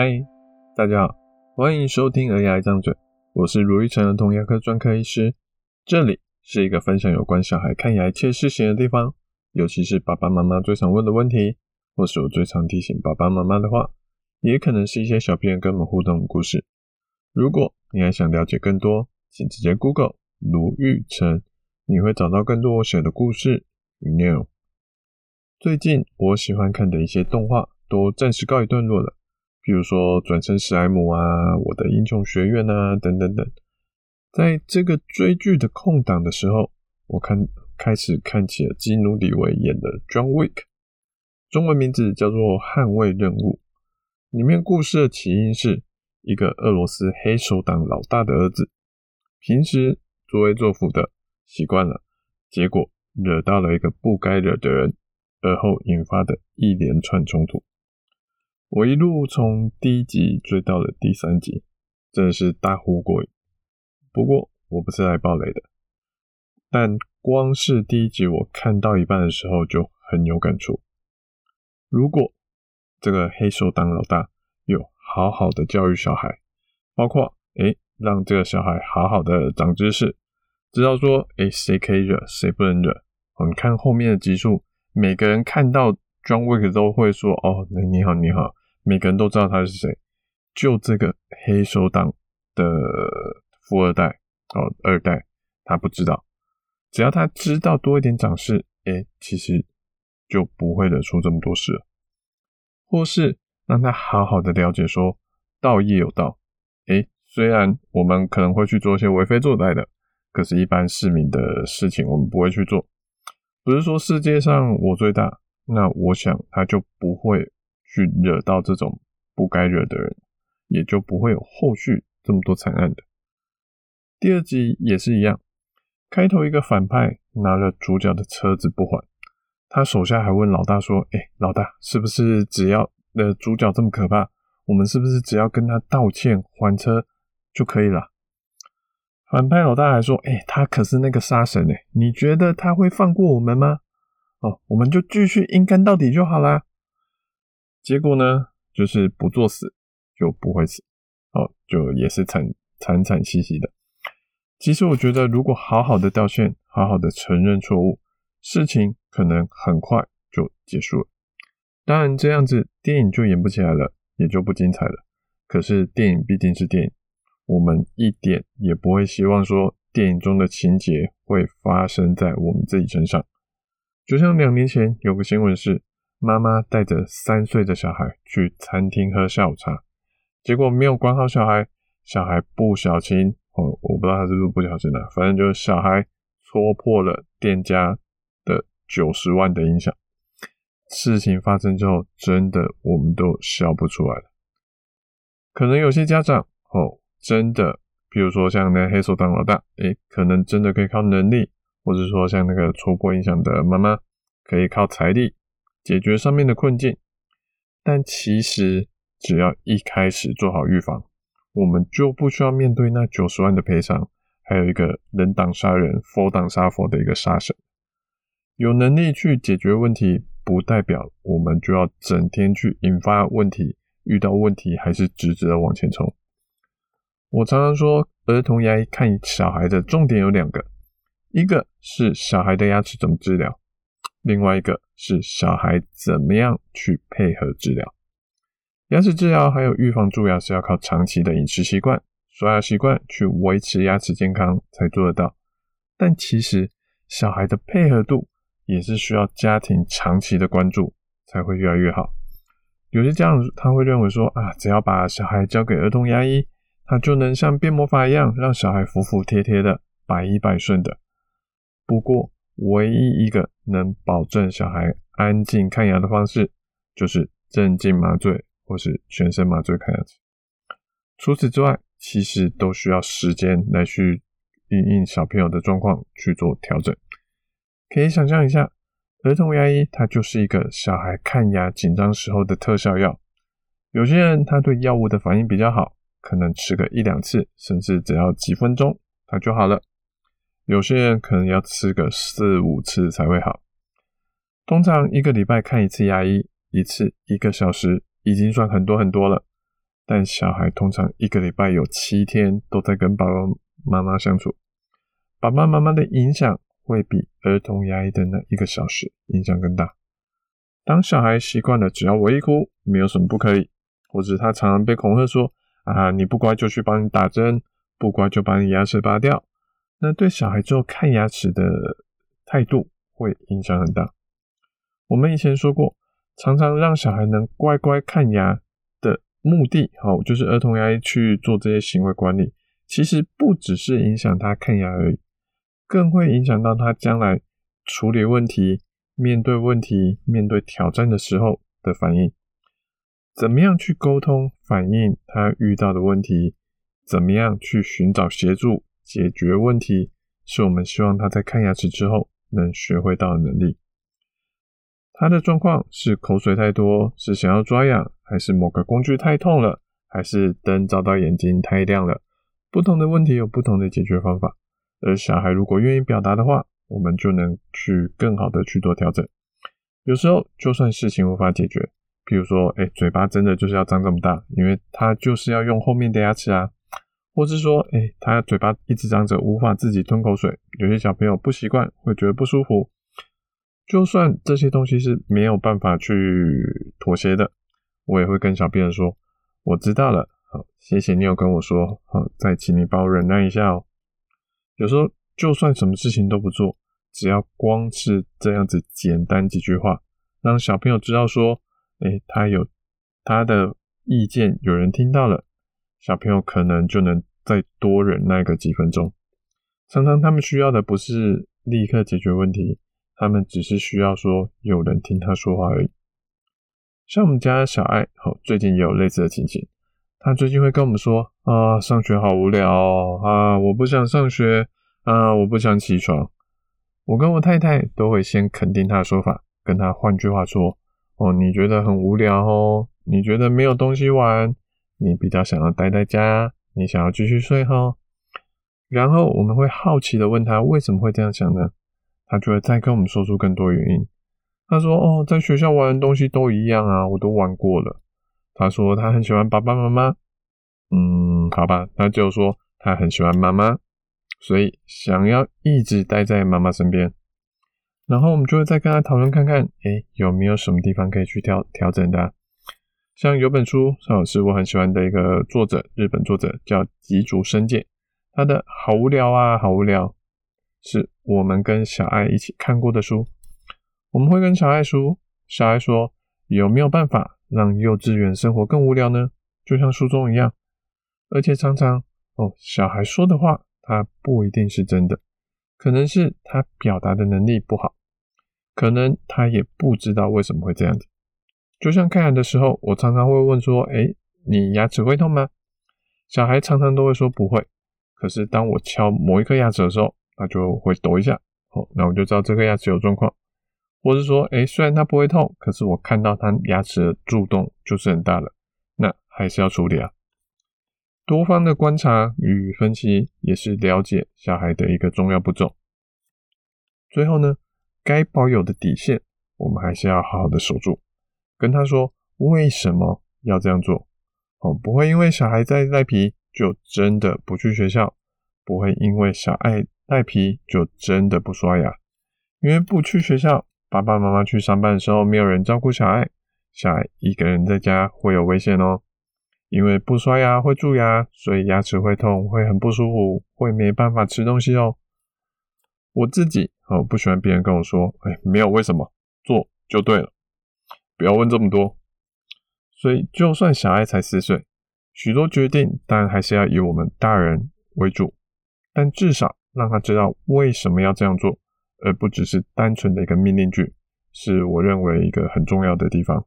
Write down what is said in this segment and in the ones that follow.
嗨，大家好，欢迎收听《儿牙一张嘴》，我是卢玉成儿童牙科专科医师。这里是一个分享有关小孩看牙一切事情的地方，尤其是爸爸妈妈最常问的问题，或是我最常提醒爸爸妈妈的话，也可能是一些小朋友跟我们互动的故事。如果你还想了解更多，请直接 Google 卢玉成，你会找到更多我写的故事与内容。最近我喜欢看的一些动画都暂时告一段落了。比如说《转生史莱姆》啊，《我的英雄学院》啊，等等等。在这个追剧的空档的时候，我看开始看起了基努·里维演的《John Wick》，中文名字叫做《捍卫任务》。里面故事的起因是一个俄罗斯黑手党老大的儿子，平时作威作福的习惯了，结果惹到了一个不该惹的人，而后引发的一连串冲突。我一路从第一集追到了第三集，真的是大呼过瘾。不过我不是来爆雷的，但光是第一集我看到一半的时候就很有感触。如果这个黑手党老大有好好的教育小孩，包括诶让这个小孩好好的长知识，知道说诶谁可以惹，谁不能惹。你看后面的集数，每个人看到 John Wick 都会说哦，你好，你好。每个人都知道他是谁，就这个黑手党的富二代哦，二代他不知道。只要他知道多一点掌事，诶，其实就不会惹出这么多事。或是让他好好的了解说，道义有道。诶，虽然我们可能会去做一些为非作歹的，可是，一般市民的事情我们不会去做。不是说世界上我最大，那我想他就不会。去惹到这种不该惹的人，也就不会有后续这么多惨案的。第二集也是一样，开头一个反派拿了主角的车子不还，他手下还问老大说：“哎、老大，是不是只要呃主角这么可怕，我们是不是只要跟他道歉还车就可以了？”反派老大还说：“哎、他可是那个杀神哎，你觉得他会放过我们吗？哦，我们就继续硬干到底就好啦。”结果呢，就是不作死就不会死，哦，就也是惨惨惨兮兮的。其实我觉得，如果好好的道歉，好好的承认错误，事情可能很快就结束了。当然，这样子电影就演不起来了，也就不精彩了。可是电影毕竟是电影，我们一点也不会希望说电影中的情节会发生在我们自己身上。就像两年前有个新闻是。妈妈带着三岁的小孩去餐厅喝下午茶，结果没有管好小孩，小孩不小心，哦，我不知道他是不是不小心的，反正就是小孩戳破了店家的九十万的音响。事情发生之后，真的我们都笑不出来了。可能有些家长，哦，真的，比如说像那黑手党老大，诶，可能真的可以靠能力，或者说像那个戳破音响的妈妈，可以靠财力。解决上面的困境，但其实只要一开始做好预防，我们就不需要面对那九十万的赔偿，还有一个人挡杀人，佛挡杀佛的一个杀神。有能力去解决问题，不代表我们就要整天去引发问题，遇到问题还是直直的往前冲。我常常说，儿童牙医看小孩的重点有两个，一个是小孩的牙齿怎么治疗。另外一个是小孩怎么样去配合治疗，牙齿治疗还有预防蛀牙是要靠长期的饮食习惯、刷牙习惯去维持牙齿健康才做得到。但其实小孩的配合度也是需要家庭长期的关注才会越来越好。有些家长他会认为说啊，只要把小孩交给儿童牙医，他就能像变魔法一样让小孩服服帖帖的、百依百顺的。不过，唯一一个能保证小孩安静看牙的方式，就是镇静麻醉或是全身麻醉看牙齿。除此之外，其实都需要时间来去因应小朋友的状况去做调整。可以想象一下，儿童牙医它就是一个小孩看牙紧张时候的特效药。有些人他对药物的反应比较好，可能吃个一两次，甚至只要几分钟，他就好了。有些人可能要吃个四五次才会好。通常一个礼拜看一次牙医，一次一个小时，已经算很多很多了。但小孩通常一个礼拜有七天都在跟爸爸妈妈相处，爸爸妈妈的影响会比儿童牙医的那一个小时影响更大。当小孩习惯了只要我一哭，没有什么不可以，或者他常常被恐吓说啊，你不乖就去帮你打针，不乖就把你牙齿拔掉，那对小孩之后看牙齿的态度会影响很大。我们以前说过，常常让小孩能乖乖看牙的目的，好，就是儿童牙医去做这些行为管理，其实不只是影响他看牙而已，更会影响到他将来处理问题。面对问题、面对挑战的时候的反应，怎么样去沟通反映他遇到的问题？怎么样去寻找协助解决问题？是我们希望他在看牙齿之后能学会到的能力。他的状况是口水太多，是想要抓痒，还是某个工具太痛了，还是灯照到眼睛太亮了？不同的问题有不同的解决方法，而小孩如果愿意表达的话，我们就能去更好的去做调整。有时候就算事情无法解决，比如说，哎，嘴巴真的就是要张这么大，因为他就是要用后面的牙齿啊，或是说，哎，他嘴巴一直张着，无法自己吞口水。有些小朋友不习惯，会觉得不舒服。就算这些东西是没有办法去妥协的，我也会跟小病人说，我知道了，好，谢谢你有跟我说，好，再请你帮我忍耐一下哦。有时候。就算什么事情都不做，只要光是这样子简单几句话，让小朋友知道说，诶，他有他的意见，有人听到了，小朋友可能就能再多忍耐个几分钟。常常他们需要的不是立刻解决问题，他们只是需要说有人听他说话而已。像我们家小爱，哦，最近也有类似的情形，他最近会跟我们说，啊，上学好无聊，啊，我不想上学。啊，我不想起床。我跟我太太都会先肯定他的说法，跟他换句话说：“哦，你觉得很无聊哦，你觉得没有东西玩，你比较想要待在家，你想要继续睡哈。”然后我们会好奇的问他为什么会这样想呢？他就会再跟我们说出更多原因。他说：“哦，在学校玩的东西都一样啊，我都玩过了。”他说他很喜欢爸爸妈妈。嗯，好吧，那就说他很喜欢妈妈。所以想要一直待在妈妈身边，然后我们就会再跟他讨论看看，诶，有没有什么地方可以去调调整的？像有本书，哦，是我很喜欢的一个作者，日本作者叫吉竹伸介，他的好无聊啊，好无聊，是我们跟小爱一起看过的书。我们会跟小爱说，小爱说，有没有办法让幼稚园生活更无聊呢？就像书中一样，而且常常哦，小孩说的话。他不一定是真的，可能是他表达的能力不好，可能他也不知道为什么会这样子。就像看牙的时候，我常常会问说：“诶，你牙齿会痛吗？”小孩常常都会说不会。可是当我敲某一颗牙齿的时候，他就会抖一下，哦，那我就知道这颗牙齿有状况。或是说，诶，虽然它不会痛，可是我看到它牙齿的蛀洞就是很大了，那还是要处理啊。多方的观察与分析也是了解小孩的一个重要步骤。最后呢，该保有的底线，我们还是要好好的守住。跟他说为什么要这样做哦，不会因为小孩在赖皮就真的不去学校，不会因为小爱赖皮就真的不刷牙。因为不去学校，爸爸妈妈去上班的时候没有人照顾小爱，小爱一个人在家会有危险哦。因为不刷牙会蛀牙，所以牙齿会痛，会很不舒服，会没办法吃东西哦。我自己哦不喜欢别人跟我说，哎，没有为什么，做就对了，不要问这么多。所以就算小爱才四岁，许多决定当然还是要以我们大人为主，但至少让他知道为什么要这样做，而不只是单纯的一个命令句，是我认为一个很重要的地方。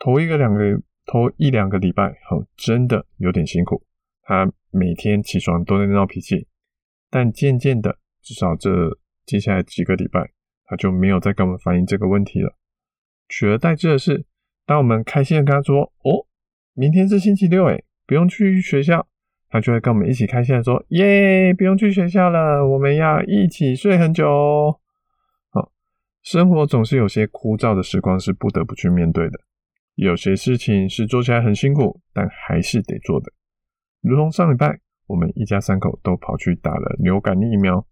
头一个两个。头一两个礼拜哦，真的有点辛苦。他每天起床都在闹脾气，但渐渐的，至少这接下来几个礼拜，他就没有再跟我们反映这个问题了。取而代之的是，当我们开心的跟他说：“哦，明天是星期六，诶，不用去学校。”他就会跟我们一起开心的说：“耶，不用去学校了，我们要一起睡很久哦。”好，生活总是有些枯燥的时光是不得不去面对的。有些事情是做起来很辛苦，但还是得做的。如同上礼拜，我们一家三口都跑去打了流感疫苗，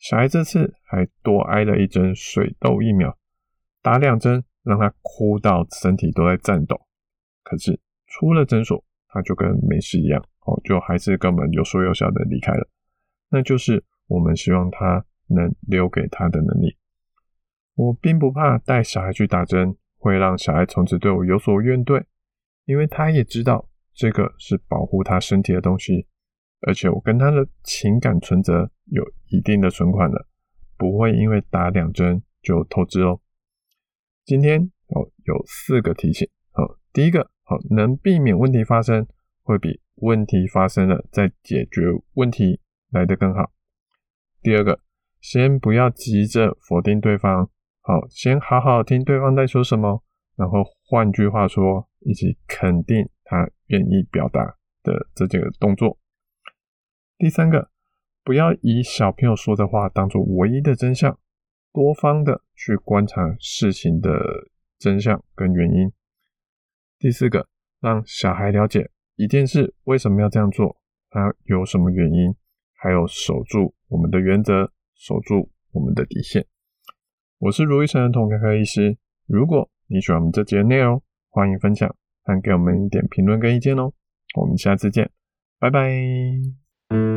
小孩这次还多挨了一针水痘疫苗，打两针让他哭到身体都在颤抖。可是出了诊所，他就跟没事一样，哦，就还是跟我们有说有笑的离开了。那就是我们希望他能留给他的能力。我并不怕带小孩去打针。会让小孩从此对我有所怨怼，因为他也知道这个是保护他身体的东西，而且我跟他的情感存折有一定的存款了，不会因为打两针就透支哦。今天哦有四个提醒，好，第一个好，能避免问题发生，会比问题发生了再解决问题来得更好。第二个，先不要急着否定对方。好，先好好听对方在说什么，然后换句话说，以及肯定他愿意表达的这几个动作。第三个，不要以小朋友说的话当做唯一的真相，多方的去观察事情的真相跟原因。第四个，让小孩了解一件事为什么要这样做，他有什么原因，还有守住我们的原则，守住我们的底线。我是如意成人童科科医师。如果你喜欢我们这节内容，欢迎分享，还给我们一点评论跟意见哦。我们下次见，拜拜。